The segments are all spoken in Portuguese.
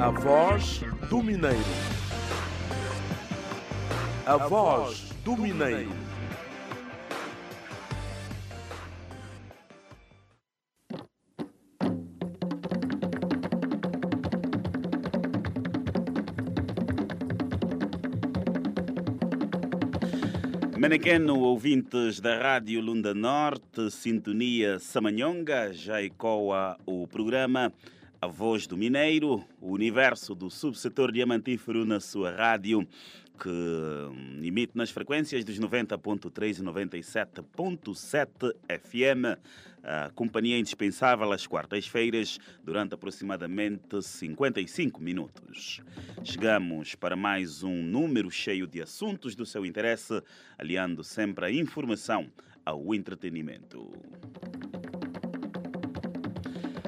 A voz do Mineiro. A voz do Mineiro. Menequeno, ouvintes da Rádio Lunda Norte, Sintonia Samanhonga, já ecoa o programa A Voz do Mineiro, o universo do subsetor diamantífero na sua rádio, que emite nas frequências dos 90.3 e 97.7 FM. A companhia indispensável às quartas-feiras, durante aproximadamente 55 minutos. Chegamos para mais um número cheio de assuntos do seu interesse, aliando sempre a informação ao entretenimento.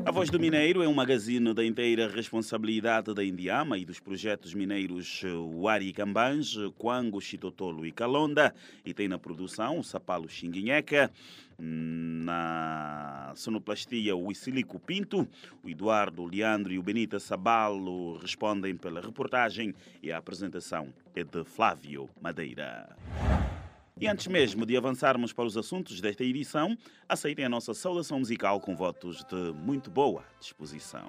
A Voz do Mineiro é um magazine da inteira responsabilidade da Indiama e dos projetos mineiros Wari Cambange, Quango, Chitotolo e Calonda e tem na produção o Sapalo Xinguinheca, na sonoplastia o Isilico Pinto, o Eduardo Leandro e o Benita Sabalo respondem pela reportagem e a apresentação é de Flávio Madeira. E antes mesmo de avançarmos para os assuntos desta edição, aceitem a nossa saudação musical com votos de muito boa disposição.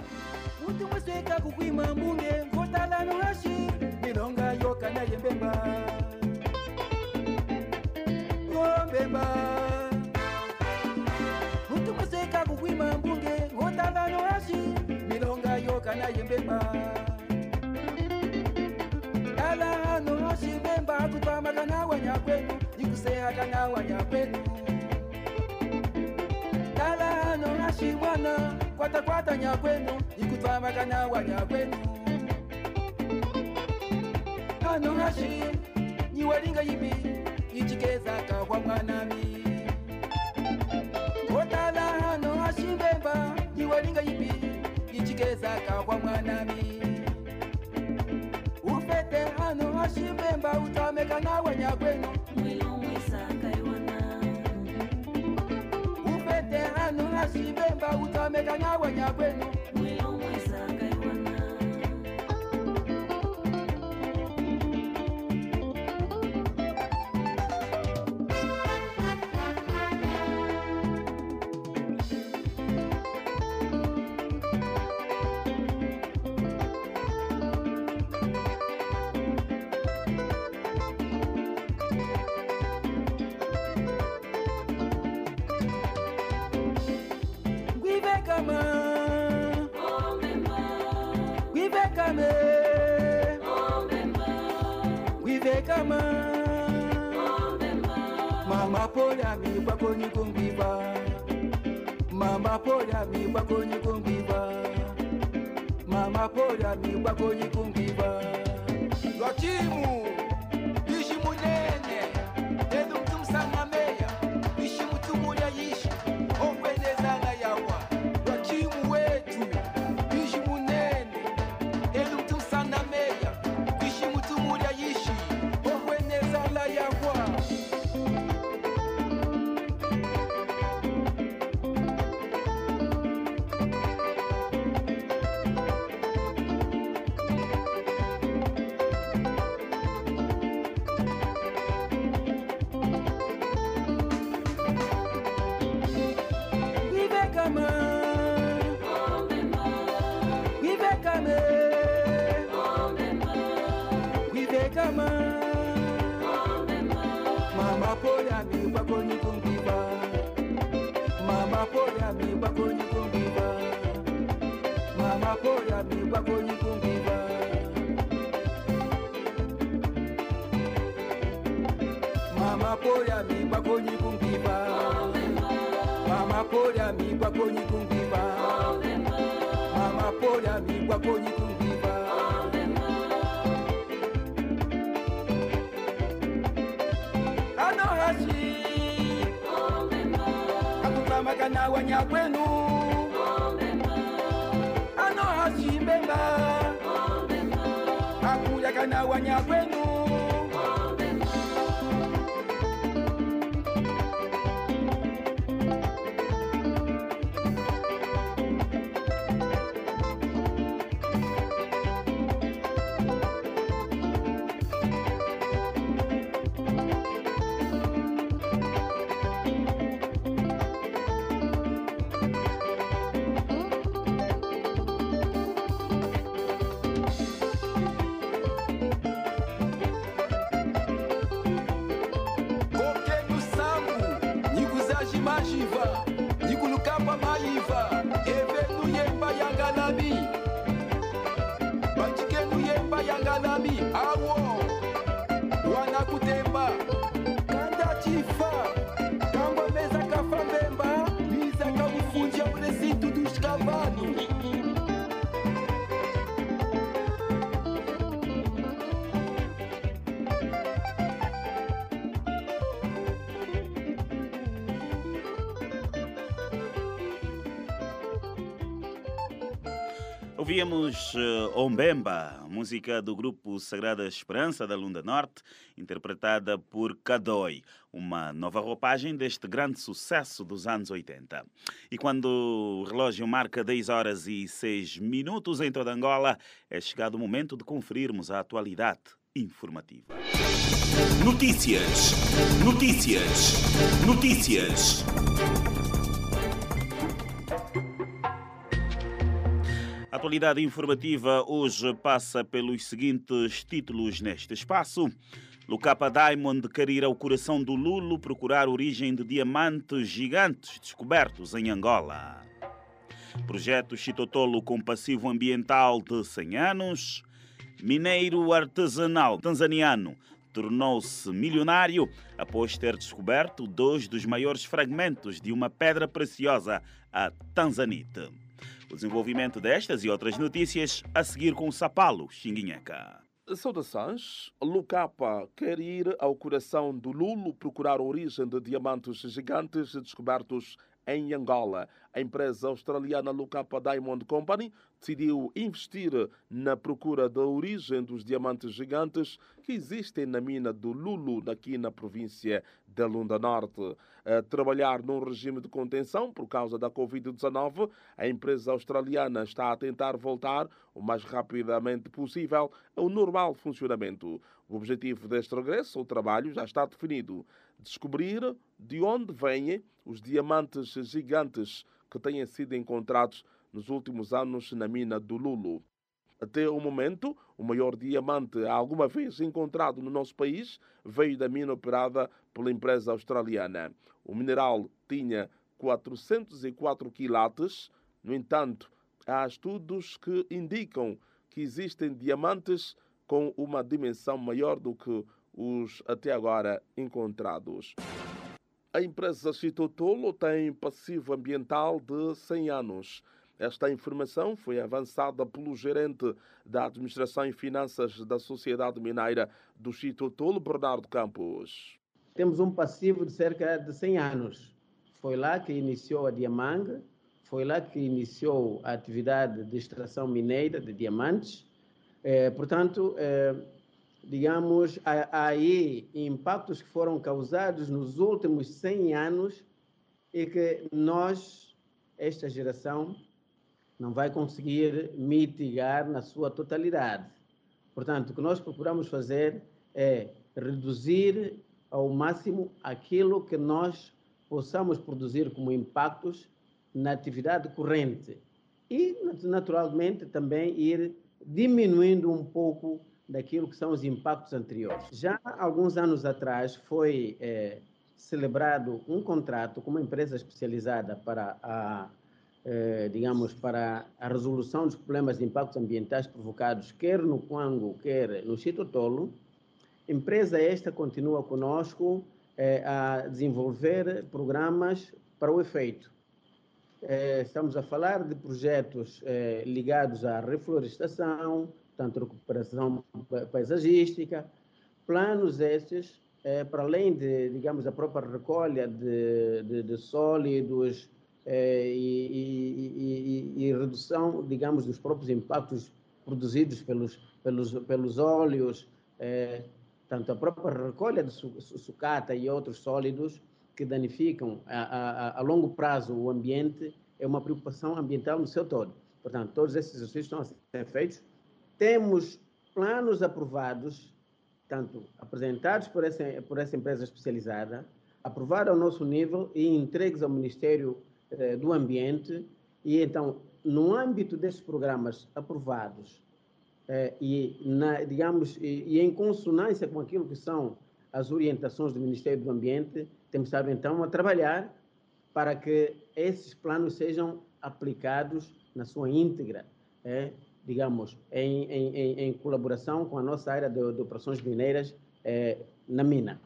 kutwamagana mikono kwata kwata nyakwenu ikutwa makana wa nyakwenu. Kano hashi nyiwalinga yibi ichikeza kahwa mwanami. Otala hano hashi bemba nyiwalinga yibi ichikeza kahwa mwanami. Ufete hano hashi bemba utamekana wa nashimbe mbautameka nyagwa nyakwenu. mi bakonyi kungiva mama poda mi bakonyi kungiva lwa timu i kwenu. Anohasimbenga akulekana wanya kwenu. I want Ouvíamos eh, Ombemba, música do grupo Sagrada Esperança da Lunda Norte, interpretada por Cadoi, uma nova roupagem deste grande sucesso dos anos 80. E quando o relógio marca 10 horas e 6 minutos em toda Angola, é chegado o momento de conferirmos a atualidade informativa. Notícias. Notícias. Notícias. A atualidade informativa hoje passa pelos seguintes títulos neste espaço. Lucapa Diamond quer ir ao coração do Lulo procurar origem de diamantes gigantes descobertos em Angola. Projeto Chitotolo com passivo ambiental de 100 anos. Mineiro artesanal tanzaniano tornou-se milionário após ter descoberto dois dos maiores fragmentos de uma pedra preciosa, a tanzanite. O desenvolvimento destas e outras notícias a seguir com o Sapalo Xinguinheca. Saudações. Lucapa quer ir ao coração do Lulo procurar a origem de diamantes gigantes descobertos em Angola. A empresa australiana Lucapa Diamond Company decidiu investir na procura da origem dos diamantes gigantes que existem na mina do Lulu, aqui na província da Lunda Norte. A trabalhar num regime de contenção por causa da Covid-19, a empresa australiana está a tentar voltar o mais rapidamente possível ao normal funcionamento. O objetivo deste regresso ao trabalho já está definido: descobrir de onde vêm os diamantes gigantes que têm sido encontrados nos últimos anos na mina do Lulu. Até o momento, o maior diamante alguma vez encontrado no nosso país veio da mina operada pela empresa australiana. O mineral tinha 404 quilates, no entanto, há estudos que indicam que existem diamantes com uma dimensão maior do que os até agora encontrados. A empresa Chitotolo tem passivo ambiental de 100 anos. Esta informação foi avançada pelo gerente da Administração e Finanças da Sociedade Mineira do Chitotolo, Bernardo Campos. Temos um passivo de cerca de 100 anos. Foi lá que iniciou a Diamanga, foi lá que iniciou a atividade de extração mineira de diamantes. Eh, portanto, eh, digamos, aí impactos que foram causados nos últimos 100 anos e que nós, esta geração, não vai conseguir mitigar na sua totalidade. Portanto, o que nós procuramos fazer é reduzir ao máximo aquilo que nós possamos produzir como impactos na atividade corrente e, naturalmente, também ir diminuindo um pouco daquilo que são os impactos anteriores. Já alguns anos atrás foi é, celebrado um contrato com uma empresa especializada para a eh, digamos, para a resolução dos problemas de impactos ambientais provocados quer no Quango, quer no Chitotolo. Empresa esta continua conosco eh, a desenvolver programas para o efeito. Eh, estamos a falar de projetos ligados à reflorestação, tanto recuperação paisagística, planos estes para além de, digamos, a própria recolha de, de, de sólidos, eh, e, e, e, e, redução, digamos, dos próprios impactos produzidos pelos, pelos, pelos óleos, eh, tanto a própria recolha de su, sucata e outros sólidos que danificam a, a, a, longo prazo o ambiente, é uma preocupação ambiental no seu todo. Portanto, todos esses exercícios estão a ser feitos. Temos planos aprovados, tanto apresentados por essa, por essa empresa especializada, aprovados ao nosso nível e entregues ao Ministério eh, do Ambiente, e então, no âmbito desses programas aprovados, eh, e, na, digamos, e, e, em consonância com aquilo que são as orientações do Ministério do Ambiente, temos estado então a trabalhar para que esses planos sejam aplicados na sua íntegra, é, digamos, em, em, em, colaboração com a nossa área de, de operações mineiras é, na mina.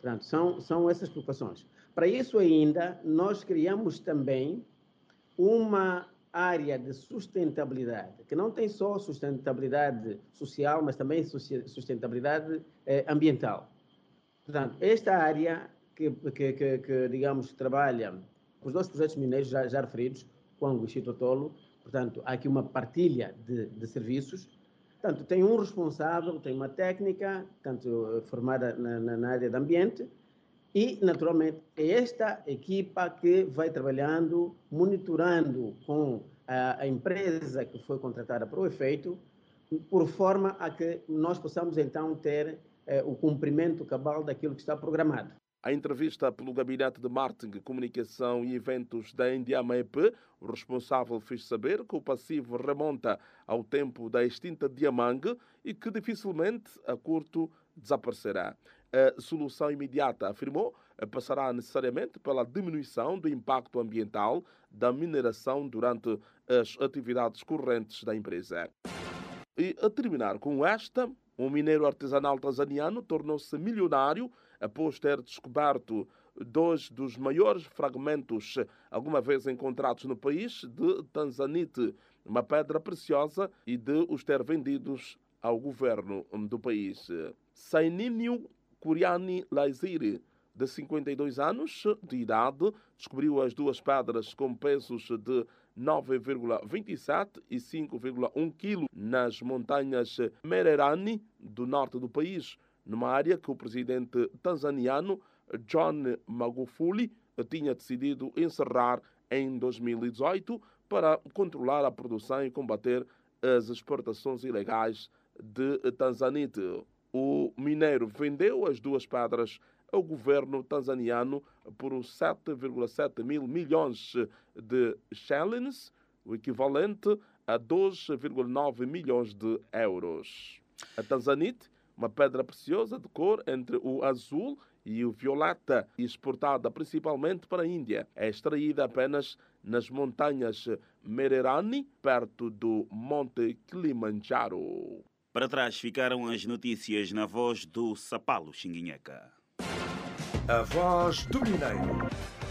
Portanto, são, são essas preocupações. Para isso ainda, nós criamos também uma área de sustentabilidade, que não tem só sustentabilidade social, mas também sustentabilidade eh, ambiental. Portanto, esta área que, que, que, que, digamos, trabalha os dois projetos mineiros já, já referidos, Congo e Chitotolo, portanto, há aqui uma partilha de, de serviços, Portanto, tem um responsável, tem uma técnica, tanto formada na, na, área do ambiente, e, naturalmente, é esta equipa que vai trabalhando, monitorando com a, a, empresa que foi contratada para o efeito, por forma a que nós possamos, então, ter eh, o cumprimento cabal daquilo que está programado. A entrevista pelo Gabinete de Marketing, Comunicação e Eventos da Indiamep, o responsável fez saber que o passivo remonta ao tempo da extinta Diamangue e que dificilmente a curto desaparecerá. A solução imediata, afirmou, passará necessariamente pela diminuição do impacto ambiental da mineração durante as atividades correntes da empresa. E a terminar com esta, um mineiro artesanal tanzaniano tornou-se milionário após ter descoberto dois dos maiores fragmentos alguma vez encontrados no país de tanzanite, uma pedra preciosa, e de os ter vendidos ao governo do país. Saininho Kuriani Laiziri, de 52 anos de idade, descobriu as duas pedras com pesos de 9,27 e 5,1 kg nas montanhas Mererani, do norte do país, numa área que o presidente tanzaniano John Magufuli tinha decidido encerrar em 2018 para controlar a produção e combater as exportações ilegais de tanzanite. O mineiro vendeu as duas pedras ao governo tanzaniano por 7,7 mil milhões de shillings, o equivalente a 2,9 milhões de euros. A tanzanite, uma pedra preciosa de cor entre o azul e o violeta, exportada principalmente para a Índia, é extraída apenas nas montanhas Mererani, perto do Monte Kilimanjaro. Para trás ficaram as notícias na voz do Sapalo Xinguinheca. A voz do Mineiro.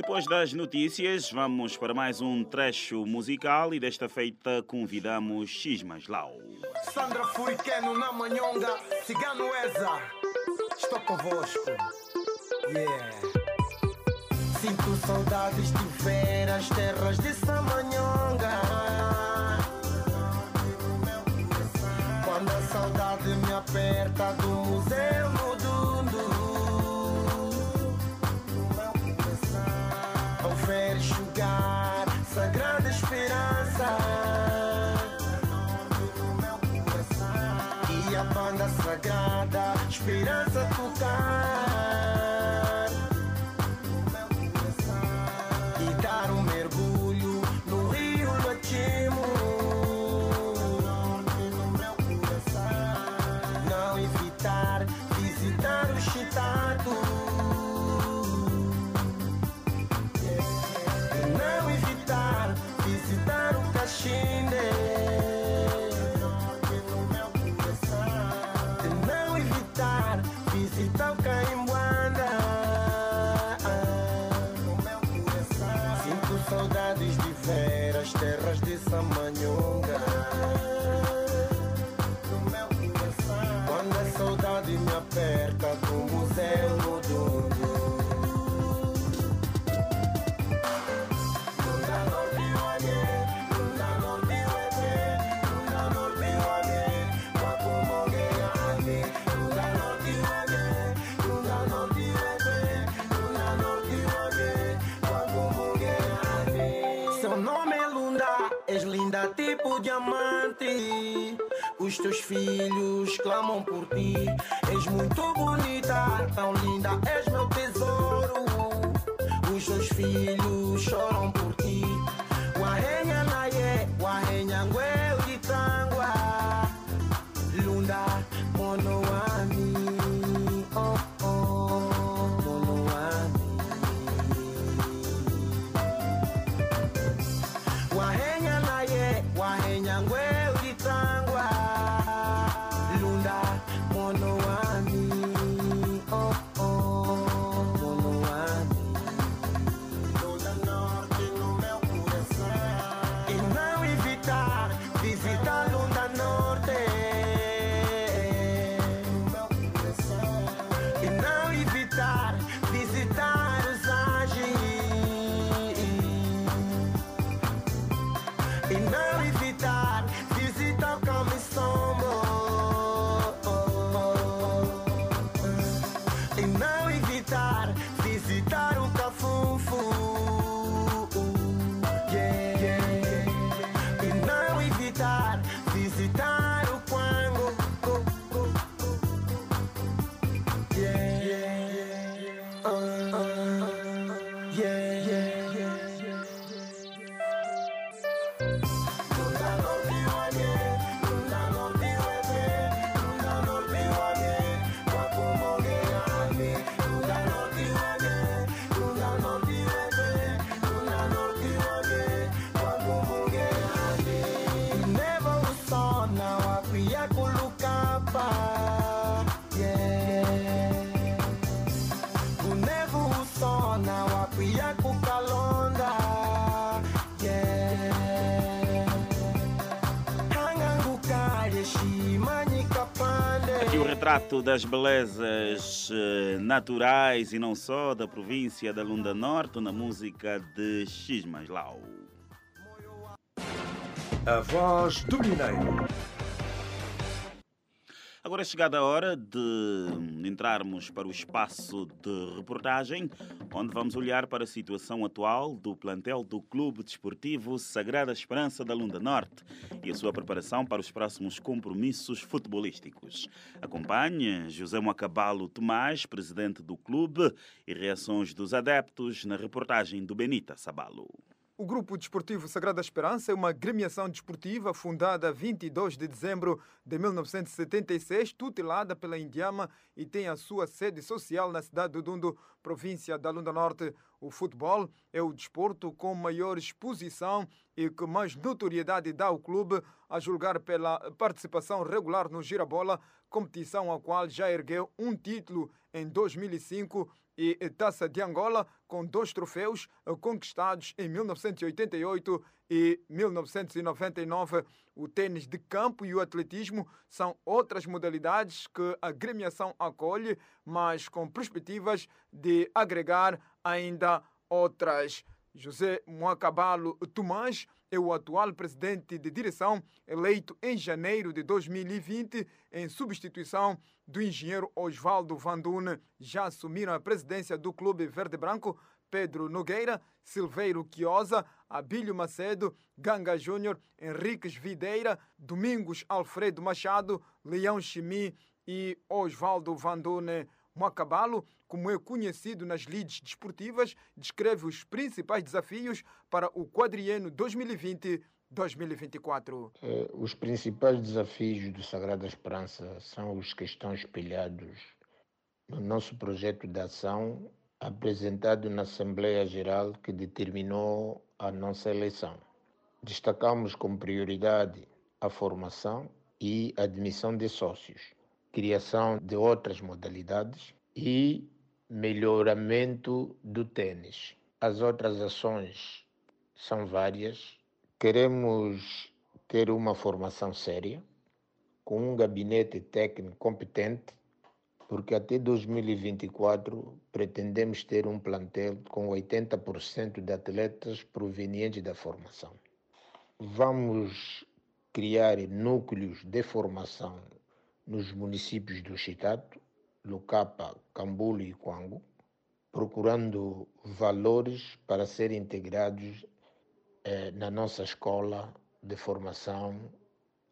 Depois das notícias, vamos para mais um trecho musical e desta feita convidamos Xismas Lau. Sandra Furicano na Manhonga, Cigano Eza, estou convosco. Yeah. Sinto saudades de ver as terras de Samanhonga. Quando a saudade me aperta do museu esperança tocar. E dar um mergulho no rio Lachimo. Não evitar visitar o Chitado. Não evitar visitar o Caxinde. Terras de Samanhonga. Quando a saudade me aperta tipo diamante. Os teus filhos clamam por ti. És muito bonita, tão linda, és meu tesouro. Os teus filhos choram por ti. Guarrenha naie, guarrenha ngueu de tangua. Lunda, monoami. Retrato das belezas eh, naturais e não só da província da Lunda Norte na música de Xismaslau. A voz do Mineiro. Agora é chegada a hora de entrarmos para o espaço de reportagem, onde vamos olhar para a situação atual do plantel do Clube Desportivo Sagrada Esperança da Lunda Norte e a sua preparação para os próximos compromissos futebolísticos. Acompanhe José Moacabalo Tomás, presidente do clube, e reações dos adeptos na reportagem do Benita Sabalo. O Grupo Desportivo Sagrada Esperança é uma gremiação desportiva fundada 22 de dezembro de 1976, tutelada pela Indiama e tem a sua sede social na cidade do Dundo, província da Lunda Norte. O futebol é o desporto com maior exposição e que mais notoriedade dá ao clube, a julgar pela participação regular no Girabola, competição a qual já ergueu um título em 2005 e Taça de Angola, com dois troféus eh, conquistados em 1988 e 1999. O tênis de campo e o atletismo são outras modalidades que a gremiação acolhe, mas com perspectivas de agregar ainda outras. José Moacabalo Tomás é o atual presidente de direção, eleito em janeiro de 2020, em substituição do engenheiro Osvaldo Vandune. Já assumiram a presidência do Clube Verde Branco Pedro Nogueira, Silveiro Quiosa, Abílio Macedo, Ganga Júnior, Henriques Videira, Domingos Alfredo Machado, Leão Chimi e Osvaldo Vandune. Moacabalo, como é conhecido nas lides desportivas, descreve os principais desafios para o quadriênio 2020-2024. Eh, Os principais desafios do Sagrada Esperança são os que estão espelhados no nosso projeto de ação apresentado na Assembleia Geral que determinou a nossa eleição. Destacamos como prioridade a formação e admissão de sócios, criação de outras modalidades e melhoramento do tênis. As outras ações são várias. Queremos ter uma formação séria, com um gabinete técnico competente, porque até 2024 pretendemos ter um plantel com 80% de atletas provenientes da formação. Vamos criar núcleos de formação nos municípios do Chitato, Lucapa, Cambulo e Quango, procurando valores para serem integrados eh, na nossa escola de formação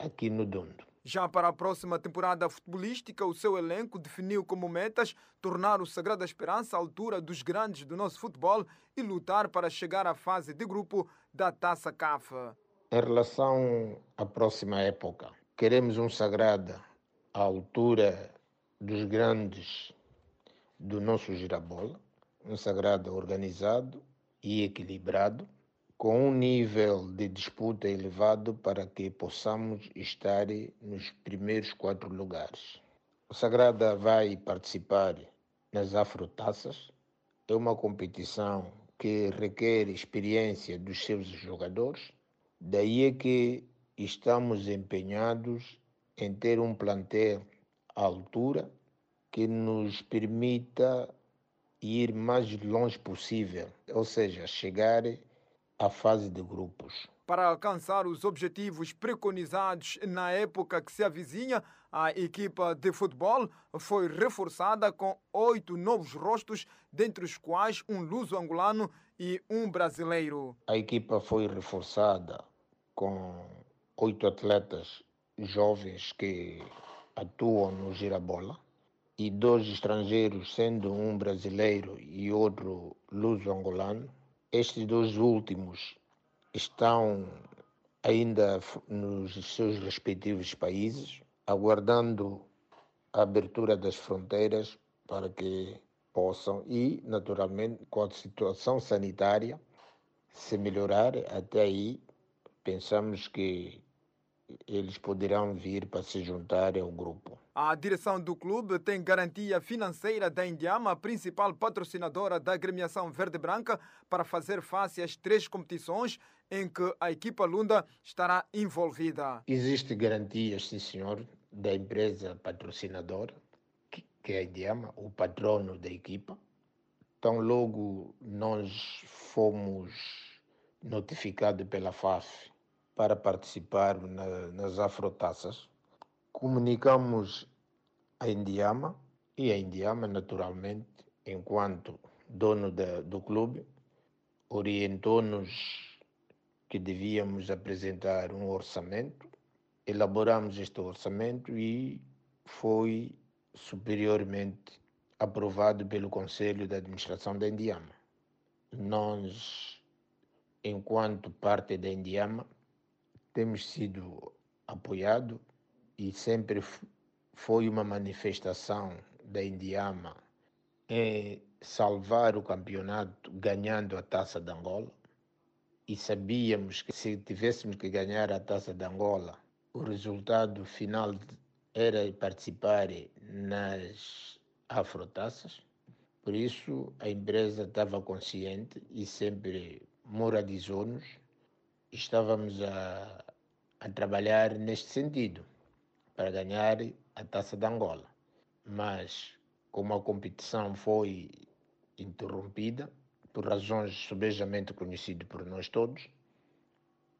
aqui no Dundo. Já para a próxima temporada futebolística, o seu elenco definiu como metas tornar o Sagrada Esperança à altura dos grandes do nosso futebol e lutar para chegar à fase de grupo da Taça CAF. Em relação à próxima época, queremos um Sagrada à altura dos grandes do nosso girabola, um Sagrada organizado e equilibrado, com um nível de disputa elevado para que possamos estar nos primeiros quatro lugares. O Sagrada vai participar nas Afrotaças, é uma competição que requer experiência dos seus jogadores, daí é que estamos empenhados em ter um plantel à altura que nos permita ir mais longe possível, ou seja, chegar à fase de grupos. Para alcançar os objetivos preconizados na época que se avizinha, a equipa de futebol foi reforçada com oito novos rostos, dentre os quais um luso-angolano e um brasileiro. A equipa foi reforçada com oito atletas jovens que atuam no girabola e dois estrangeiros, sendo um brasileiro e outro luso-angolano. Estes dois últimos estão ainda nos seus respectivos países, aguardando a abertura das fronteiras para que possam e, naturalmente, com a situação sanitária se melhorar até aí, pensamos que eles poderão vir para se juntar ao grupo. A direção do clube tem garantia financeira da Indiama, principal patrocinadora da agremiação verde-branca, para fazer face às três competições em que a equipa Lunda estará envolvida. Existe garantias, sim senhor, da empresa patrocinadora, que é a Indiama, o patrono da equipa. Então, logo nós fomos notificados pela FAF para participar na, nas afrotaças. Comunicamos a Indiama e a Indiama, naturalmente, enquanto dono da, do clube, orientou-nos que devíamos apresentar um orçamento. Elaboramos este orçamento e foi superiormente aprovado pelo Conselho de Administração da Indiama. Nós, enquanto parte da Indiama, temos sido apoiados e sempre foi uma manifestação da Indiama em salvar o campeonato ganhando a taça de Angola. E sabíamos que se tivéssemos que ganhar a taça de Angola, o resultado final era participar nas afrotaças. Por isso, a empresa estava consciente e sempre moralizou-nos. Estávamos a, a trabalhar neste sentido, para ganhar a taça de Angola. Mas, como a competição foi interrompida, por razões subejamente conhecidas por nós todos,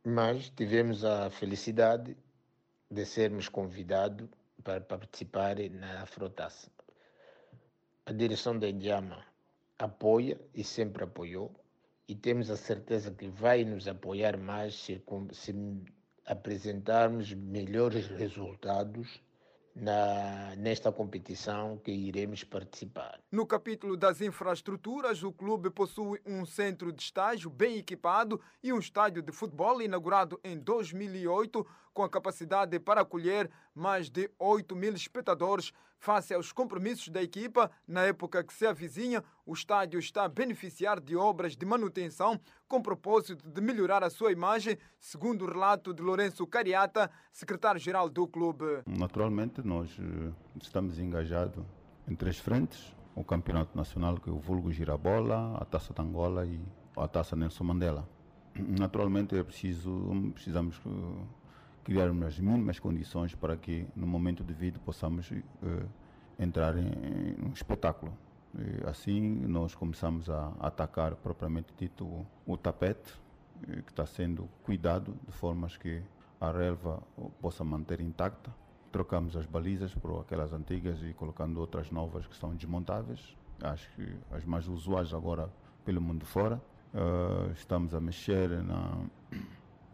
mas tivemos a felicidade de sermos convidados para participar na Afrotaça. A direção da Indiama apoia e sempre apoiou e temos a certeza que vai nos apoiar mais se, se apresentarmos melhores resultados na, nesta competição que iremos participar. No capítulo das infraestruturas, o clube possui um centro de estágio bem equipado e um estádio de futebol inaugurado em 2008 com a capacidade para acolher mais de 8 mil espectadores. Face aos compromissos da equipa, na época que se avizinha, o estádio está a beneficiar de obras de manutenção com propósito de melhorar a sua imagem, segundo o relato de Lourenço Cariata, secretário-geral do clube. Naturalmente, nós eh, estamos engajados em três frentes: o Campeonato Nacional, que é o vulgo Girabola, a Taça de Angola e a Taça Nelson Mandela. Naturalmente, é preciso, precisamos eh, criar as mínimas condições para que, no momento devido, possamos uh, entrar em, um espetáculo. E assim, nós começamos a atacar, propriamente dito, o, o tapete, eh, que está sendo cuidado de formas que a relva possa manter intacta. Trocamos as balizas por aquelas antigas e colocando outras novas que são desmontáveis. Acho que as mais usuais agora pelo mundo fora. Uh, estamos a mexer na,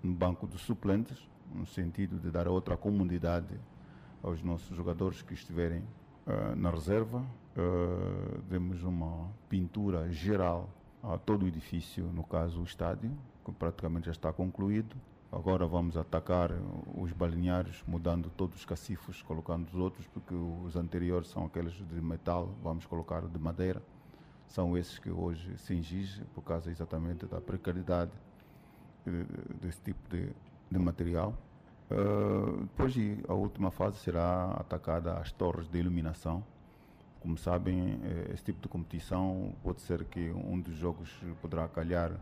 no banco dos suplentes no sentido de dar outra comunidade aos nossos jogadores que estiverem uh, na reserva. Uh, demos uma pintura geral a todo o edifício, no caso o estádio, que praticamente já está concluído. Agora vamos atacar os balneários, mudando todos os cacifos, colocando os outros, porque os anteriores são aqueles de metal, vamos colocar de madeira. São esses que hoje se exigem por causa exatamente da precariedade eh, desse tipo de, de material. Uh, depois a última fase será atacada as torres de iluminação. Como sabem, eh, esse tipo de competição pode ser que um dos jogos poderá calhar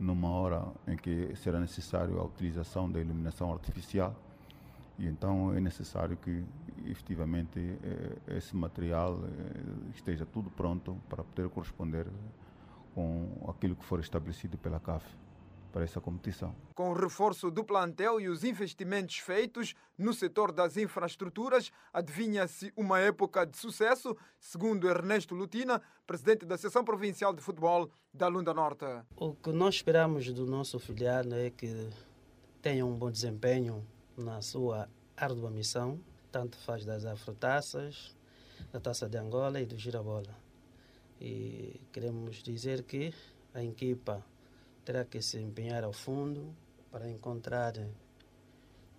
numa hora em que será necessário a utilização da iluminação artificial e então é necessário que efetivamente eh, esse material esteja tudo pronto para poder corresponder com aquilo que for estabelecido pela CAF. Para essa competição. Com o reforço do plantel e os investimentos feitos no setor das infraestruturas, adivinha-se uma época de sucesso, segundo Ernesto Lutina, presidente da Seção Provincial de Futebol da Lunda Norte. O que nós esperamos do nosso filial é que tenha um bom desempenho na sua árdua missão, tanto faz das afrotaças, da Taça de Angola e do Girabola. E queremos dizer que a equipa terá que se empenhar ao fundo para encontrar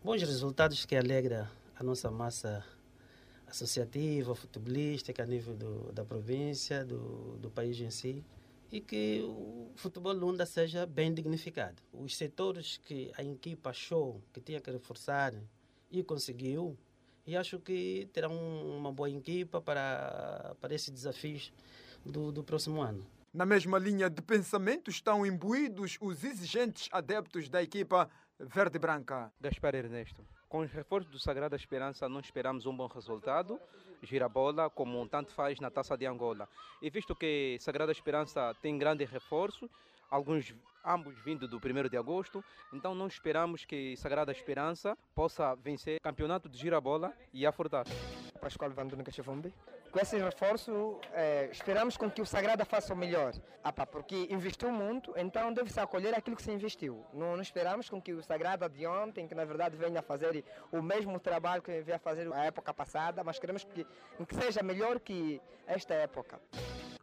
bons resultados que alegra a nossa massa associativa, futebolística a nível do, da província, do, do país em si e que o futebol Lunda seja bem dignificado. Os setores que a equipa achou que tinha que reforçar e conseguiu, e acho que terá uma boa equipa para, para esses desafios do, do próximo ano. Na mesma linha de pensamento estão imbuídos os exigentes adeptos da equipa verde-branca. Gaspar Ernesto. Com os reforços do Sagrada Esperança, não esperamos um bom resultado. Girabola, como tanto faz na Taça de Angola. E visto que Sagrada Esperança tem grande reforço, alguns ambos vindo do 1 de agosto, então não esperamos que Sagrada Esperança possa vencer o campeonato de Girabola e a Fortaça. Pascoal Vanduna Cachavombi. Com esse reforço, eh, esperamos com que o Sagrada faça o melhor. Ah, pá, porque investiu muito, então deve-se acolher aquilo que se investiu. Não, não, esperamos com que o Sagrada de ontem, que na verdade venha fazer o mesmo trabalho que veio a fazer na época passada, mas queremos que, que seja melhor que esta época.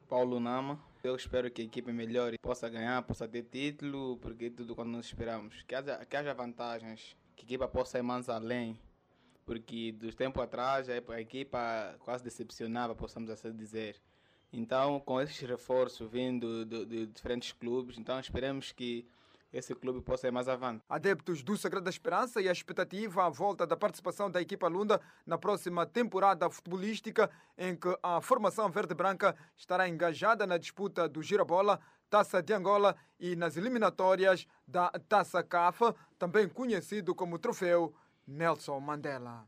Paulo Nama. Eu espero que a equipe melhore, possa ganhar, possa ter título, porque tudo quando nós esperamos. Que haja, que haja vantagens, que a equipa possa ir mais além porque dos tempos atrás a equipa quase decepcionava, possamos assim dizer. Então, com esses reforços vindo de, de, diferentes clubes, então esperemos que esse clube possa ir mais avante. Adeptos do Sagrada Esperança e a expectativa à volta da participação da equipa Lunda na próxima temporada futebolística, em que a formação verde-branca estará engajada na disputa do Girabola, Taça de Angola e nas eliminatórias da Taça CAF, também conhecido como Troféu Nelson Mandela.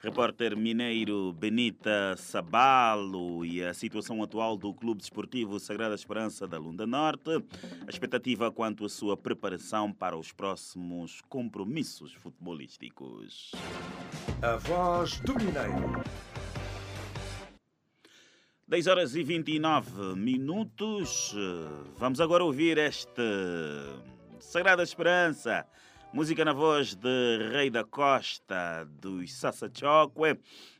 Repórter mineiro Benita Sabalo e a situação atual do Clube Desportivo Sagrada Esperança da Lunda Norte, a expectativa quanto à sua preparação para os próximos compromissos futebolísticos. A voz do Mineiro. 10 horas e 29 minutos. Vamos agora ouvir este Sagrada Esperança. Música na voz de Rei da Costa, dos Sassa Chokwe.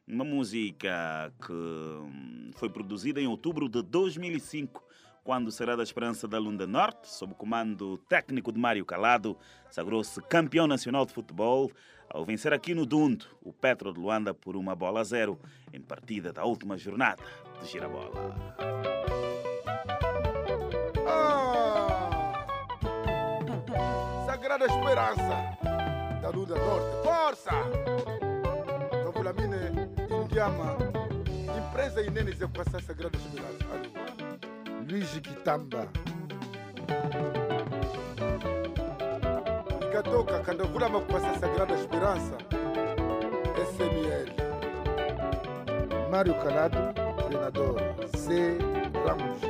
Uma música que foi produzida em outubro de 2005, quando será da Esperança da Lunda Norte, sob o comando técnico de Mário Calado, sagrou-se campeão nacional de futebol ao vencer aqui no Dundo o Petro de Luanda por uma bola a zero em partida da última jornada de Girabola. Sagrada Esperança da Lunda Norte. Força! Kavulamine Indiama, empresa za kwasa Sagrada Esperança. Alô. Luiz Kitamba. Ikatoka kandavulama kwasa Sagrada Esperança. SML. Mário Calado, treinador. C. Ramos.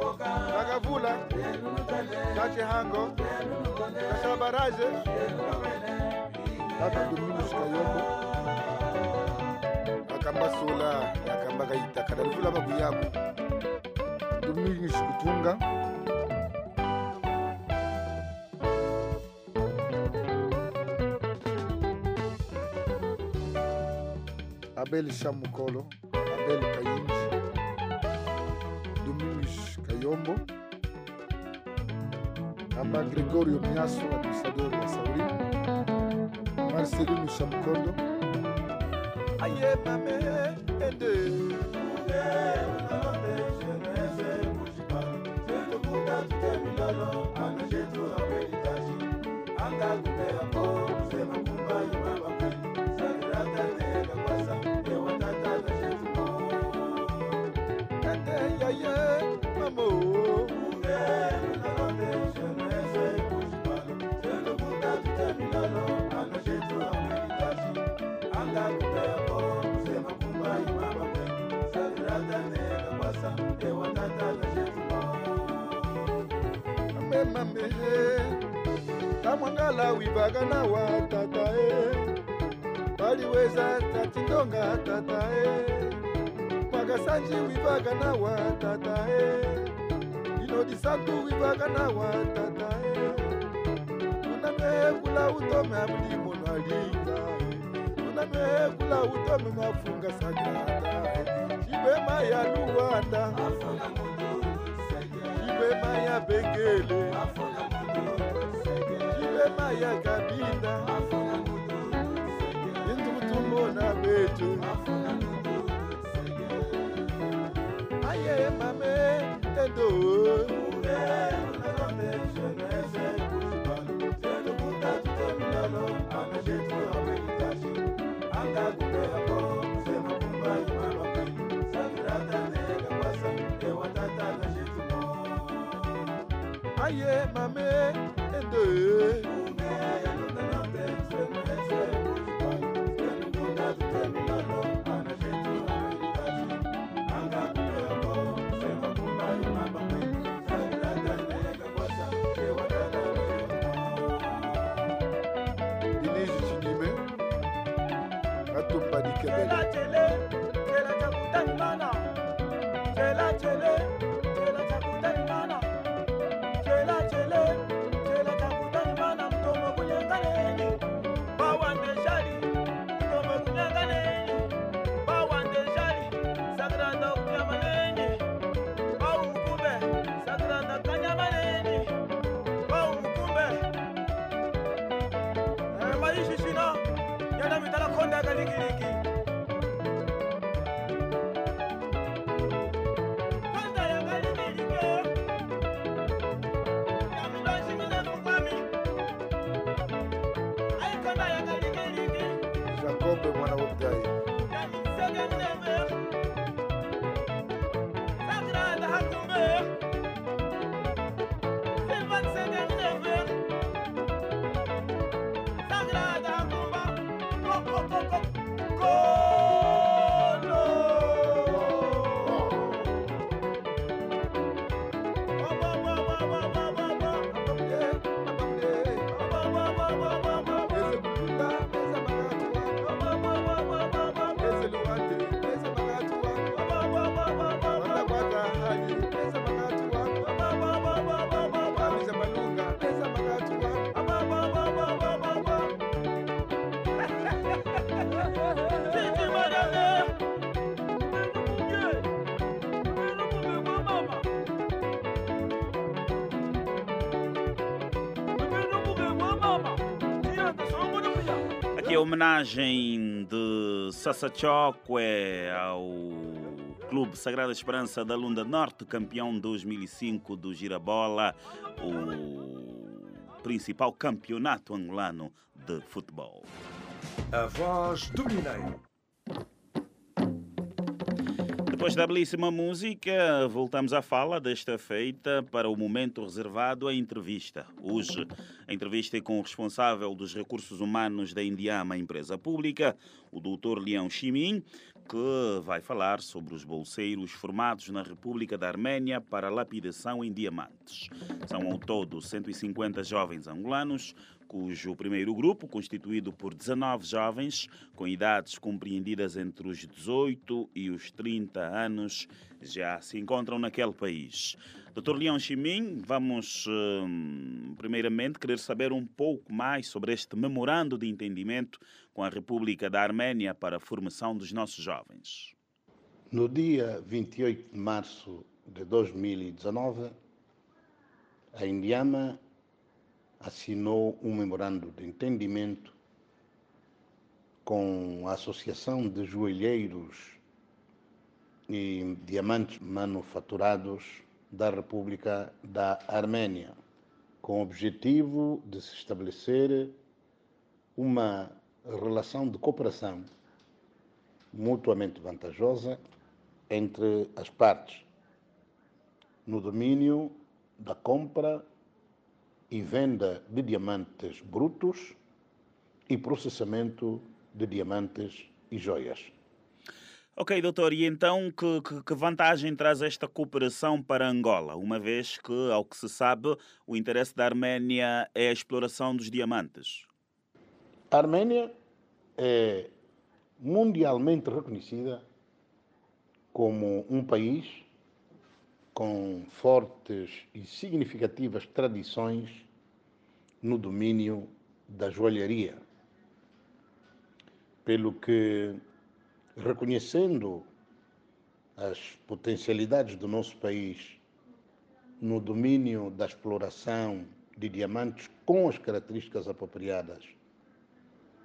Kagavula, Kachehango, Kasabaraje, kaka Dominus Kayoko, Makamba Sola, Makamba Kadavula Abel Shamukolo, Abel Kayoko. Yombo, Aba Gregorio Miaso, administrador wa Sauri, Marcelino Chamcondo, Aye Mame Ende. motema mbe tamwangala wivaga nawa tata e paliweza tatindonga tata e mwagasanji wivaga nawa tata e wivaga tunamekula utome alinga. Tunamekula utome mafunga ya ibema ya bengele ya kabila bintu Aye, mame, Québec. go, go, go. Aqui a homenagem de Sassachokwe ao Clube Sagrada Esperança da Lunda Norte, campeão 2005 do Girabola, o principal campeonato angolano de futebol. A voz do Mineiro. Depois da belíssima música, voltamos à fala desta feita para o momento reservado à entrevista. Hoje, a entrevista é com o responsável dos recursos humanos da Indiama, empresa pública, o Dr. Leão Chimin, que vai falar sobre os bolseiros formados na República da Arménia para lapidação em diamantes. São ao todo 150 jovens angolanos cujo primeiro grupo, constituído por 19 jovens com idades compreendidas entre os 18 e os 30 anos, já se encontram naquele país. Dr. Leão Chimim, vamos hum, primeiramente querer saber um pouco mais sobre este memorando de entendimento com a República da Arménia para a formação dos nossos jovens. No dia 28 de março de 2019, a Indiama assinou um memorando de entendimento com a Associação de Joelheiros e Diamantes Manufaturados da República da Arménia, com o objetivo de se estabelecer uma relação de cooperação mutuamente vantajosa entre as partes no domínio da compra e venda de diamantes brutos e processamento de diamantes e joias. Ok, doutor, e então que, que, que, vantagem traz esta cooperação para Angola, uma vez que, ao que se sabe, o interesse da Arménia é a exploração dos diamantes? A Arménia é mundialmente reconhecida como um país com fortes e significativas tradições no domínio da joalharia. Pelo que, reconhecendo as potencialidades do nosso país no domínio da exploração de diamantes com as características apropriadas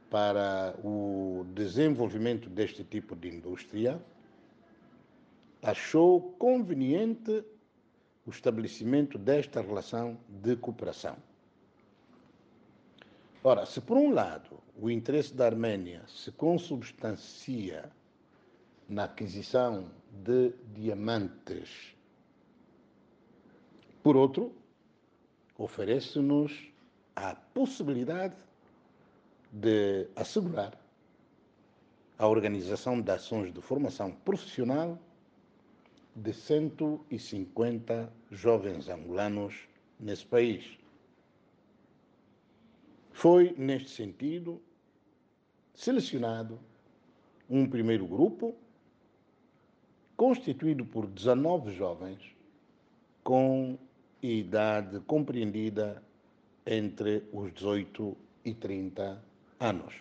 para o desenvolvimento deste tipo de indústria, achou conveniente o estabelecimento desta relação de cooperação. Ora, se por um lado o interesse da Arménia se consubstancia na aquisição de diamantes, por outro, oferece-nos a possibilidade de assegurar a organização de ações de formação profissional de 150 jovens angolanos nesse país. Foi, neste sentido, selecionado um primeiro grupo constituído por 19 jovens com idade compreendida entre os 18 e 30 anos.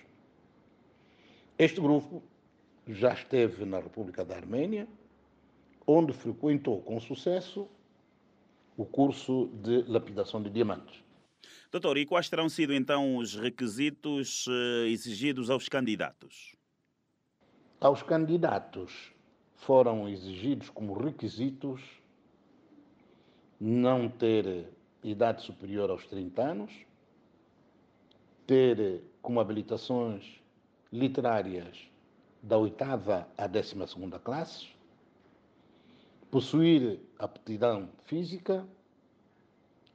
Este grupo já esteve na República da Arménia, onde frequentou com sucesso o curso de lapidação de diamantes. Doutor, e quais terão sido então os requisitos eh, exigidos aos candidatos? Aos candidatos foram exigidos como requisitos não ter idade superior aos 30 anos, ter como habilitações literárias da oitava à décima segunda classe, possuir aptidão física,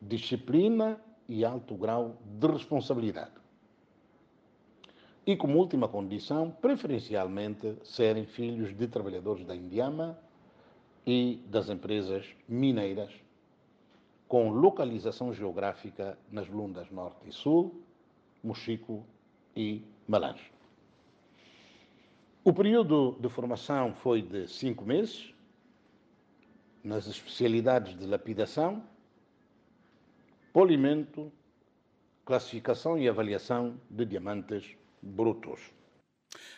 disciplina e alto grau de responsabilidade. E como última condição, preferencialmente serem filhos de trabalhadores da Indiama e das empresas mineiras, com localização geográfica nas Lundas Norte e Sul, Mochico e Malange. O período de formação foi de cinco meses, nas especialidades de lapidação, polimento, classificação e avaliação de diamantes brutos.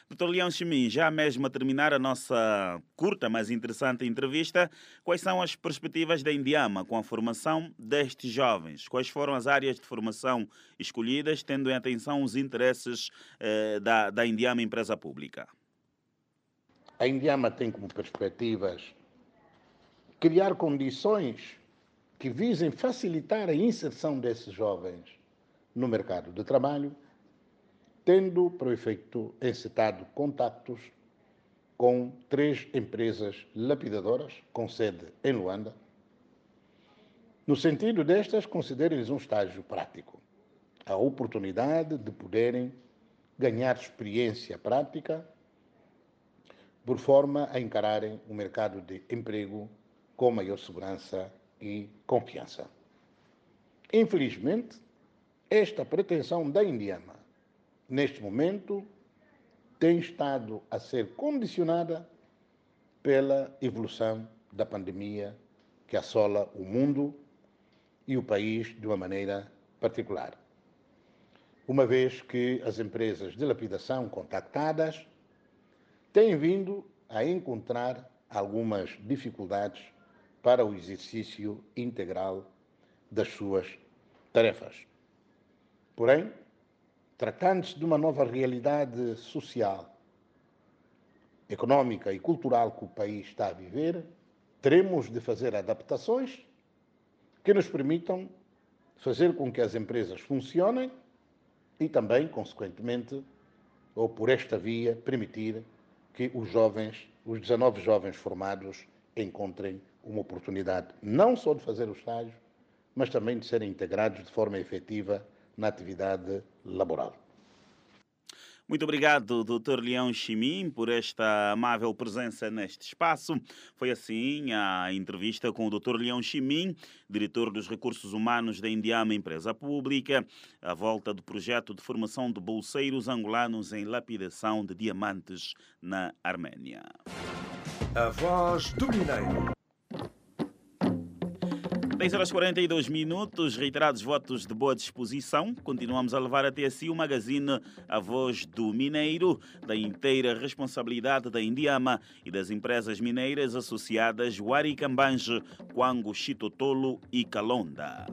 Dr. Leão Chimin, já mesmo a terminar a nossa curta, mas interessante entrevista, quais são as perspectivas da Indiama com a formação destes jovens? Quais foram as áreas de formação escolhidas, tendo em atenção os interesses eh, da, da Indiama Empresa Pública? A Indiama tem como perspectivas criar condições que visem facilitar a inserção desses jovens no mercado de trabalho, tendo para o efeito encetado contactos com três empresas lapidadoras com sede em Luanda. No sentido destas, considerem-lhes um estágio prático, a oportunidade de poderem ganhar experiência prática por forma a encararem o mercado de emprego com maior segurança e confiança. Infelizmente, esta pretensão da Indiama, neste momento, tem estado a ser condicionada pela evolução da pandemia que assola o mundo e o país de uma maneira particular. Uma vez que as empresas de lapidação contactadas têm vindo a encontrar algumas dificuldades para o exercício integral das suas tarefas. Porém, tratando-se de uma nova realidade social, econômica e cultural que o país está a viver, teremos de fazer adaptações que nos permitam fazer com que as empresas funcionem e também, consequentemente, ou por esta via, permitir que os jovens, os 19 jovens formados, encontrem uma oportunidade não só de fazer o estágio, mas também de serem integrados de forma efetiva na atividade laboral. Muito obrigado, Dr. Leão Chimim, por esta amável presença neste espaço. Foi assim a entrevista com o Dr. Leão Chimim, diretor dos recursos humanos da Indiama Empresa Pública, à volta do projeto de formação de bolseiros angolanos em lapidação de diamantes na Arménia. A voz do Mineiro. 10 horas 42 minutos, reiterados votos de boa disposição. Continuamos a levar até si o magazine A Voz do Mineiro, da inteira responsabilidade da Indiama e das empresas mineiras associadas Waricambange, Quango, Chitotolo e Calonda.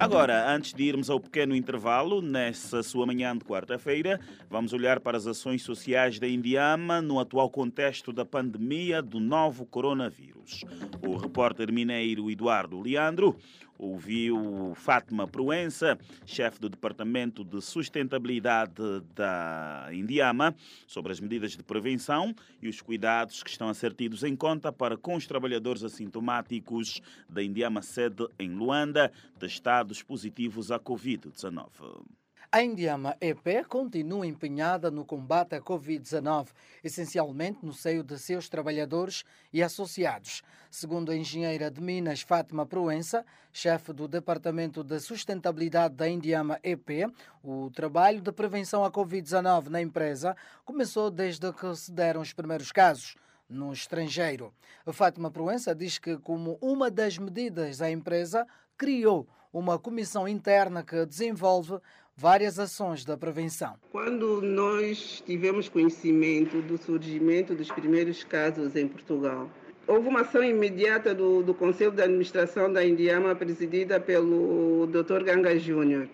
Agora, antes de irmos ao pequeno intervalo, nessa sua manhã de quarta-feira, vamos olhar para as ações sociais da Indiama no atual contexto da pandemia do novo coronavírus. O repórter mineiro Eduardo Leandro ouviu Fátima Proença, chefe do Departamento de Sustentabilidade da Indiama, sobre as medidas de prevenção e os cuidados que estão a ser tidos em conta para com os trabalhadores assintomáticos da Indiama sede em Luanda, testados positivos à Covid-19. A Indiama EP continua empenhada no combate à Covid-19, essencialmente no seio de seus trabalhadores e associados. Segundo a engenheira de Minas Fátima Proença, chefe do Departamento de Sustentabilidade da Indiama EP, o trabalho de prevenção à Covid-19 na empresa começou desde que se deram os primeiros casos no estrangeiro. A Fátima Proença diz que, como uma das medidas, a empresa criou uma comissão interna que desenvolve várias ações da prevenção. Quando nós tivemos conhecimento do surgimento dos primeiros casos em Portugal, houve uma ação imediata do, do Conselho de Administração da Indiama, presidida pelo Dr. Ganga Júnior.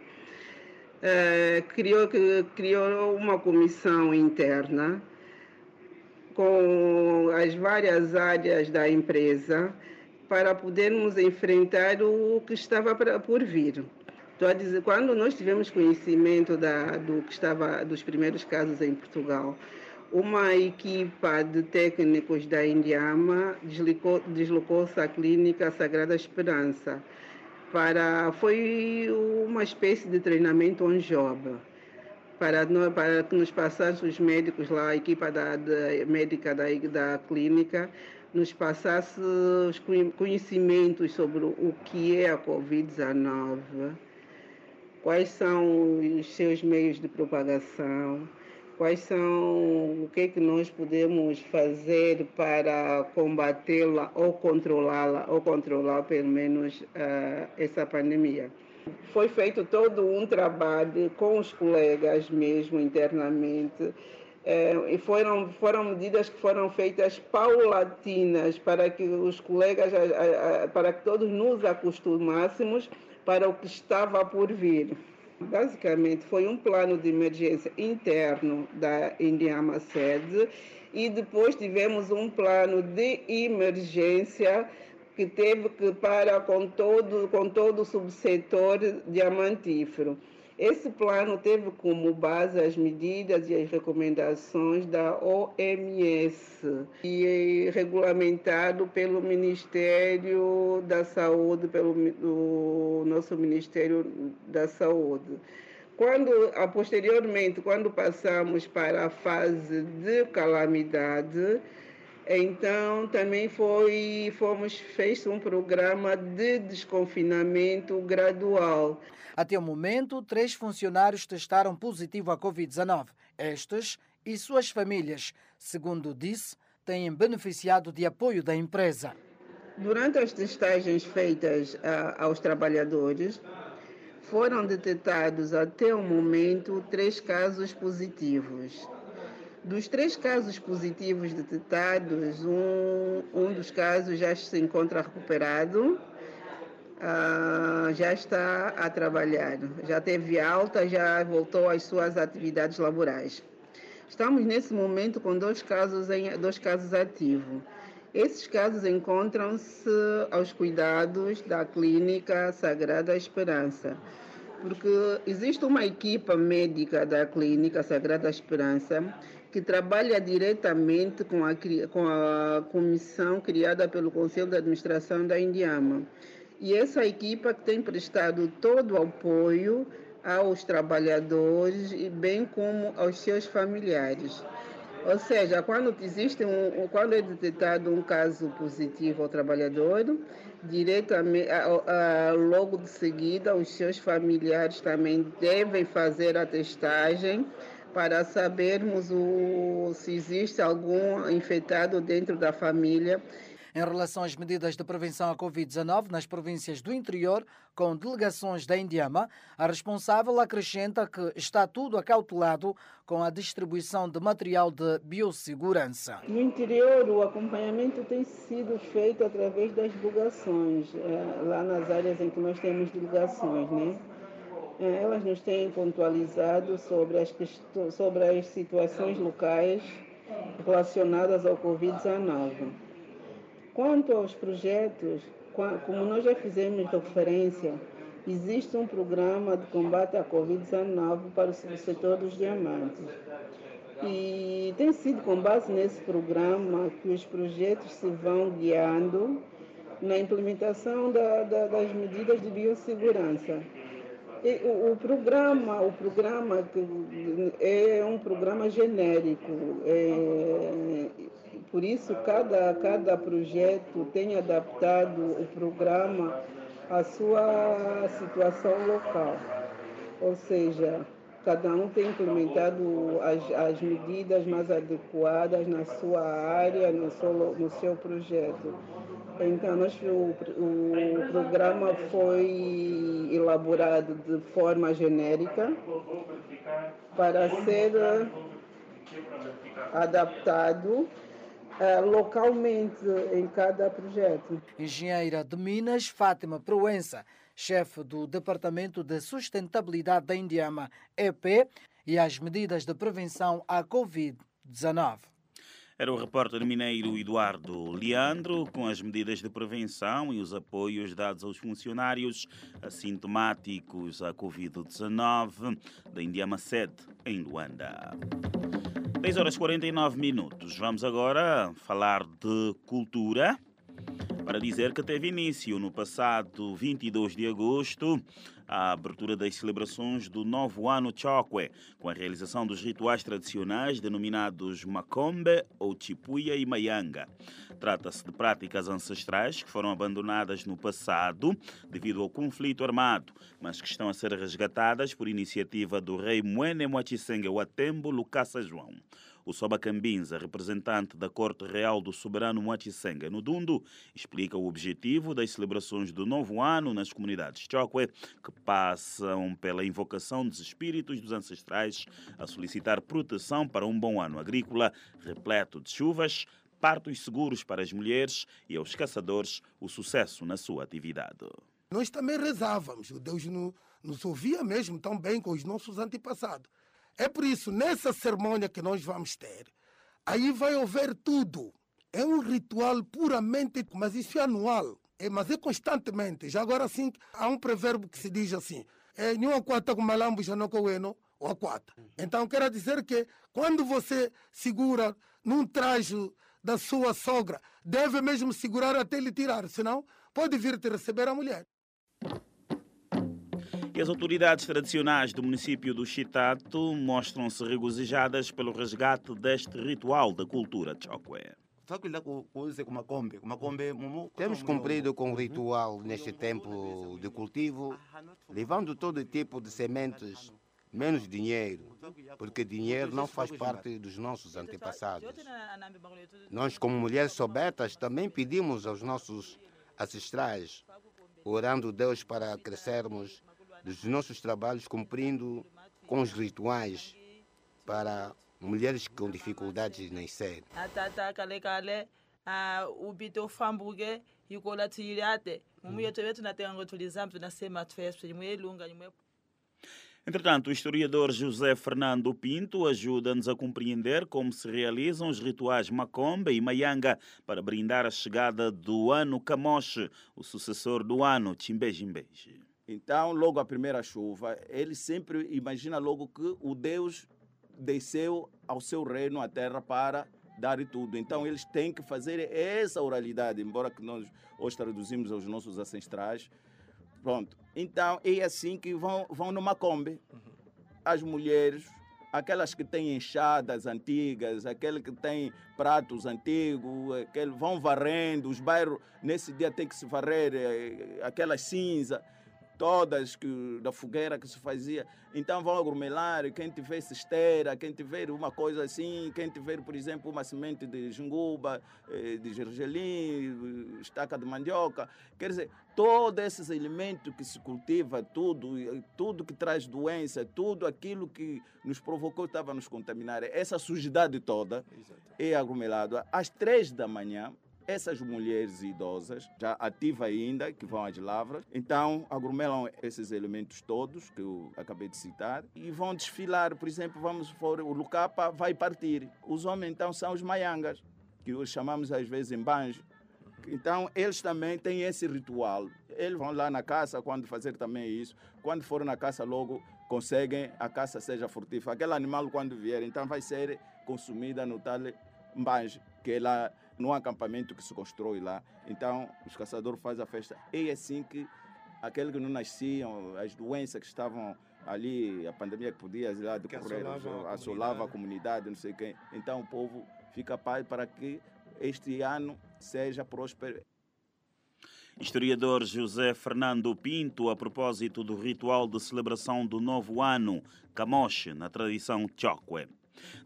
É, criou, criou uma comissão interna com as várias áreas da empresa para podermos enfrentar o que estava por vir. Estou a dizer, quando nós tivemos conhecimento da, do que estava dos primeiros casos em Portugal, uma equipa de técnicos da Indiama deslocou-se à clínica Sagrada Esperança para foi uma espécie de treinamento on job para para que nos passassem os médicos lá, a equipa da, da médica da, da clínica nos passasse os conhecimentos sobre o que é a Covid-19 quais são os seus meios de propagação, quais são o que é que nós podemos fazer para combatê-la ou controlá-la ou controlar pelo menos uh, essa pandemia. Foi feito todo um trabalho com os colegas mesmo internamente é, e foram, foram medidas que foram feitas paulatinas para que os colegas, para que todos nos acostumássemos para o que estava por vir. Basicamente, foi um plano de emergência interno da Indiama Sede e depois tivemos um plano de emergência que teve que para com todo, com todo o subsetor diamantífero. Esse plano teve como base as medidas e as recomendações da OMS e é regulamentado pelo Ministério da Saúde, pelo nosso Ministério da Saúde. Quando, posteriormente, quando passamos para a fase de calamidade, Então também foi, fomos fez um programa de desconfinamento gradual. Até o momento, três funcionários testaram positivo à Covid-19. Estes e suas famílias, segundo disse, têm beneficiado de apoio da empresa. Durante as testagens feitas a, aos trabalhadores, foram detectados até o momento três casos positivos. Dos três casos positivos detectados, um, um dos casos já se encontra recuperado, uh, já está a trabalhar, já teve alta, já voltou às suas atividades laborais. Estamos nesse momento com dois casos, em, dois casos ativos. Esses casos encontram-se aos cuidados da Clínica Sagrada Esperança, porque existe uma equipa médica da Clínica Sagrada Esperança que trabalha diretamente com a, com a comissão criada pelo Conselho de Administração da Indiama. E essa equipa tem prestado todo o apoio aos trabalhadores bem como aos seus familiares. Ou seja, quando existe um, quando é detectado um caso positivo ao trabalhador, diretamente, logo de seguida, os seus familiares também devem fazer a testagem para sabermos o, se existe algum infectado dentro da família em relação às medidas de prevenção à Covid-19 nas províncias do interior, com delegações da Indiama, a responsável acrescenta que está tudo acautelado com a distribuição de material de biossegurança. No interior, o acompanhamento tem sido feito através das delegações, eh, lá nas áreas em que nós temos delegações, né? Elas nos têm pontualizado sobre as, sobre as situações locais relacionadas ao Covid-19. Quanto aos projetos, como nós já fizemos referência, existe um programa de combate à Covid-19 para o setor dos diamantes. E tem sido com base nesse programa que os projetos se vão guiando na implementação da, da, das medidas de biossegurança. O, programa, o programa é um programa genérico. É, por isso, cada, cada projeto tem adaptado o programa à sua situação local. Ou seja, cada um tem implementado as, as medidas mais adequadas na sua área, no seu, no seu projeto. Então, o, o programa foi elaborado de forma genérica para ser adaptado Uh, localmente em cada projeto. Engenheira de Minas, Fátima Proença, chefe do Departamento de Sustentabilidade da Indiama, EP, e as medidas de prevenção à Covid-19. Era o repórter mineiro Eduardo Leandro com as medidas de prevenção e os apoios dados aos funcionários assintomáticos à Covid-19 da Indiama Sede, em Luanda. 10 horas 49 minutos. Vamos agora falar de cultura para dizer que teve início no passado 22 de agosto a abertura das celebrações do novo ano Chokwe, com a realização dos rituais tradicionais denominados Makombe ou Chipuya e Mayanga. Trata-se de práticas ancestrais que foram abandonadas no passado devido ao conflito armado, mas que estão a ser resgatadas por iniciativa do rei Mwene Mwachisenge Watembo Lucasa João. O Soba Cambinza, representante da Corte Real do Soberano Moachisenga no Dundo, explica o objetivo das celebrações do novo ano nas comunidades Chokwe, que passam pela invocação dos espíritos dos ancestrais a solicitar proteção para um bom ano agrícola, repleto de chuvas, partos seguros para as mulheres e aos caçadores o sucesso na sua atividade. Nós também rezávamos, Deus nos ouvia mesmo tão bem com os nossos antepassados. É por isso, nessa cerimônia que nós vamos ter, aí vai haver tudo. É um ritual puramente, mas isso é anual, é, mas é constantemente. Já agora sim, há um provérbio que se diz assim, é nenhuma quata com malambo já não coeno, ou aquata. Então, quero dizer que quando você segura num traje da sua sogra, deve mesmo segurar até ele tirar, senão pode vir te receber a mulher. E as autoridades tradicionais do município do Chitato mostram-se regozijadas pelo resgate deste ritual da cultura Chokwe. faculdade com coisa com makombe, com makombe mumu. Temos cumprido com o ritual neste tempo de cultivo, levando todo tipo de sementes, menos dinheiro, porque dinheiro não faz parte dos nossos antepassados. Nós, como mulheres sobetas, também pedimos aos nossos ancestrais, orando Deus para crescermos dos nossos trabalhos, cumprindo com os rituais para mulheres com dificuldades de nascer. atata kale kale ubite ufambuke yikola tiyilate mumuye tobe tunatenga ngo tulizambe tunasema tufeswe imwe ilunga imwe Entretanto, o historiador José Fernando Pinto ajuda-nos a compreender como se realizam os rituais Macombe e Mayanga para brindar a chegada do ano Camoche, o sucessor do ano Chimbejimbeji. Então, logo a primeira chuva, ele sempre imagina logo que o Deus desceu ao seu reino, à terra, para dar tudo. Então, eles têm que fazer essa oralidade, embora que nós hoje traduzimos aos nossos ancestrais. Pronto. Então, é assim que vão, vão no Macombe. As mulheres, aquelas que têm enxadas antigas, aqueles que têm pratos antigos, aquele, vão varrendo, os bairros, nesse dia tem que se varrer eh, aquelas cinzas todas que, da fogueira que se fazia. Então vão aglomerar, quem tiver cisteira, quem tiver uma coisa assim, quem tiver, por exemplo, uma semente de junguba, eh, de gergelim, estaca de mandioca, quer dizer, todos esses elementos que se cultiva, tudo, tudo que traz doença, tudo aquilo que nos provocou estava a nos contaminar, essa sujidade toda é aglomerado. Às três da manhã, essas mulheres idosas, já ativas ainda, que vão às lavras, então aglomeram esses elementos todos que eu acabei de citar e vão desfilar. Por exemplo, vamos for o Lucapa vai partir. Os homens então são os maiangas, que os chamamos às vezes em banjo. Então, eles também têm esse ritual. Eles vão lá na caça quando fazer também isso. Quando for na caça, logo conseguem a caça seja furtiva. Aquele animal, quando vier, então vai ser consumida no tal mbanje, que é lá no acampamento que se constrói lá. Então, os caçadores fazem a festa. E é assim que aqueles que não nasciam, as doenças que estavam ali, a pandemia que podia lá decorrer, assolava a assolava a comunidade, não sei quem. Então, o povo fica paz para que este ano seja próspero. Historiador José Fernando Pinto, a propósito do ritual de celebração do novo ano, Camoche, na tradição Chokwe.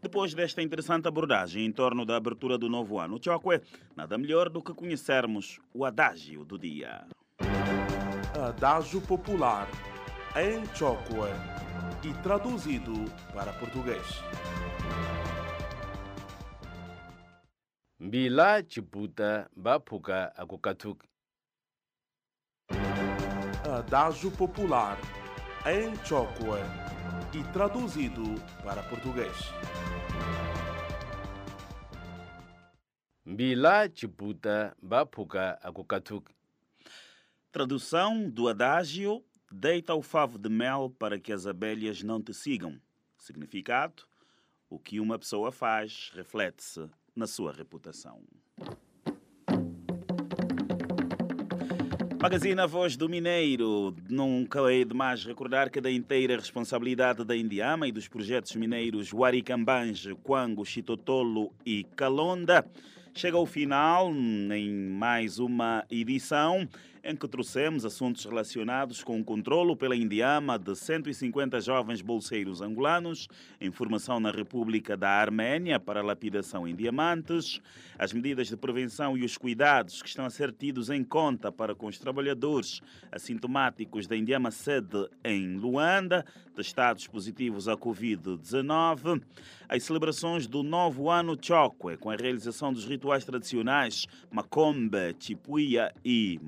Depois desta interessante abordagem em torno da abertura do novo ano Chokwe, nada melhor do que conhecermos o adágio do dia. Adágio popular em Chokwe e traduzido para português. mbila chiputa baphuka akukathuki Adágio popular em Chokwe e traduzido para português. mbila chiputa baphuka akukathuki Tradução do adágio: Deita o favo de mel para que as abelhas não te sigam. Significado: O que uma pessoa faz reflete-se na sua reputação. Magazine A Voz do Mineiro. Nunca é demais recordar que da inteira responsabilidade da Indiama e dos projetos mineiros Waricambange, Quango, Chitotolo e Calonda chega ao final em mais uma edição em que trouxemos assuntos relacionados com o controlo pela Indiama de 150 jovens bolseiros angolanos em formação na República da Arménia para lapidação em diamantes, as medidas de prevenção e os cuidados que estão a ser tidos em conta para com os trabalhadores assintomáticos da Indiama sede em Luanda, testados positivos à Covid-19, as celebrações do novo ano Chokwe, com a realização dos rituais tradicionais Macombe, Chipuia e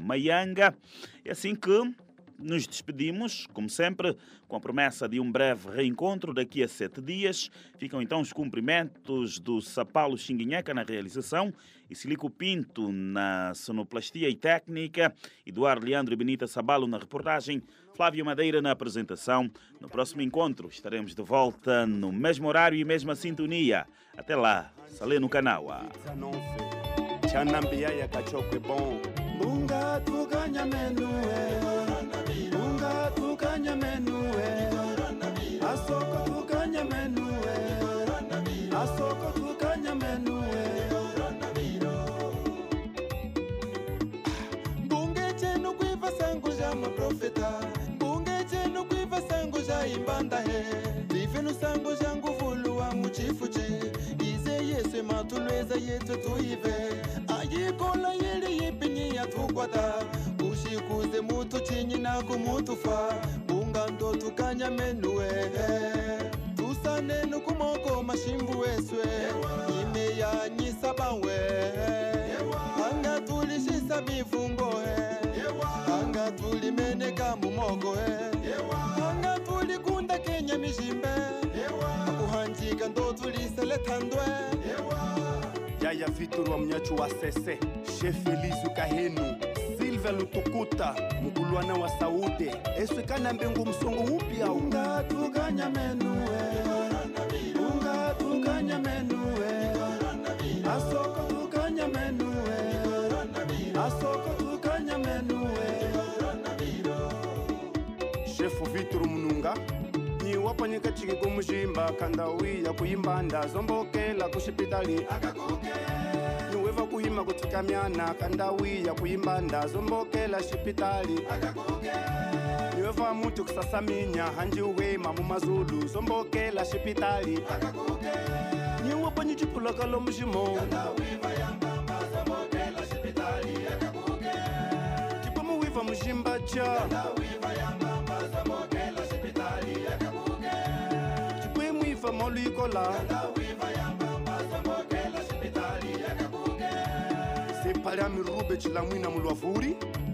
Maianga. É assim que nos despedimos, como sempre, com a promessa de um breve reencontro daqui a sete dias. Ficam então os cumprimentos do Sapalo Xinguinheca na realização e Silico Pinto na sonoplastia e técnica, Eduardo Leandro e Benita Sabalo na reportagem, Flávio Madeira na apresentação. No próximo encontro estaremos de volta no mesmo horário e mesma sintonia. Até lá, Salê no Canaua. Bunga tu kanya menue Bunga tu kanya menue Asoko tu kanya menue Asoko tu kanya menue Bunge chenu kuiva sangu ja maprofeta. Bunge chenu kuiva sangu ja imbanda he. Livenu sangu ja nguvulu wa muchifuchi. Ize yesu matulweza yetu tuive. Ayikola muze mutucinye nako mutufa bungando tukanyamenuwe tusane nukumoko mashimbu weswe ime yanyisabanwe anga tulishisa bifungohe anga tulimeneka mumogohe anga tulikunda kenya mishimbe akuhanjika ndo tuliseletandwe yaya viturwa mnyachu wa sese shefelizukahenu nouvelle tukuta mukulu wana wa saude eswika na mbengu musongo upya ungatukanya menue ungatukanya menue asoko tukanya menue asoko tukanya menue shefu vitru mununga. wapanyika chiki kumushimba khanda wiya kuyimbanda zombokela kuxipitali akakuke niwe vakuyima kuthikamyana khanda wiya kuyimbanda zombokela xipitali akakuke niwe va muti kusasaminya hanjiwema mu mazulu zombokela xipitali akakuke niwe cipulakalo muximo cipamuwiva muximba ca chikwemwiva molwikola sepalya mirube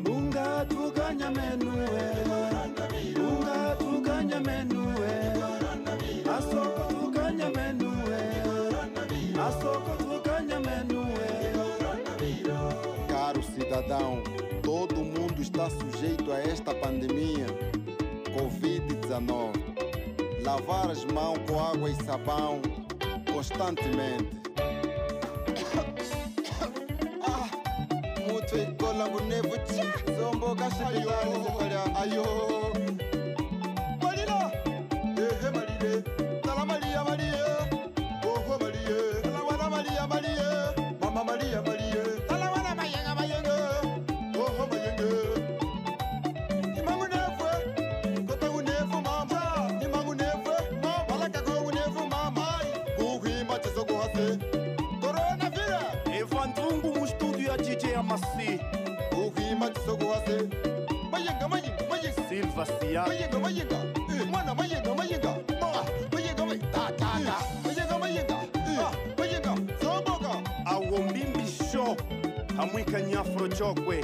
ungatukanya ungatukanya asoko tukanya asoko tukanya menuwe Caro cidadão, todo mundo está sujeito a esta pandemia. Covid-19. Lavar as mãos com água e sabão constantemente. ah, muito e cola bonevo zombo kashipitali zikolya ayo. Ya dj amasi kuhima chisogo hase, mayenga mayenga mayenga, silva siya mayenga mayenga, eh, mwana mayenga mayenga, ah, mayenga mayenga, ta ta ta, mayenga mayenga, mayenga, zomboka. awombimbi sho hamwika nyafro chokwe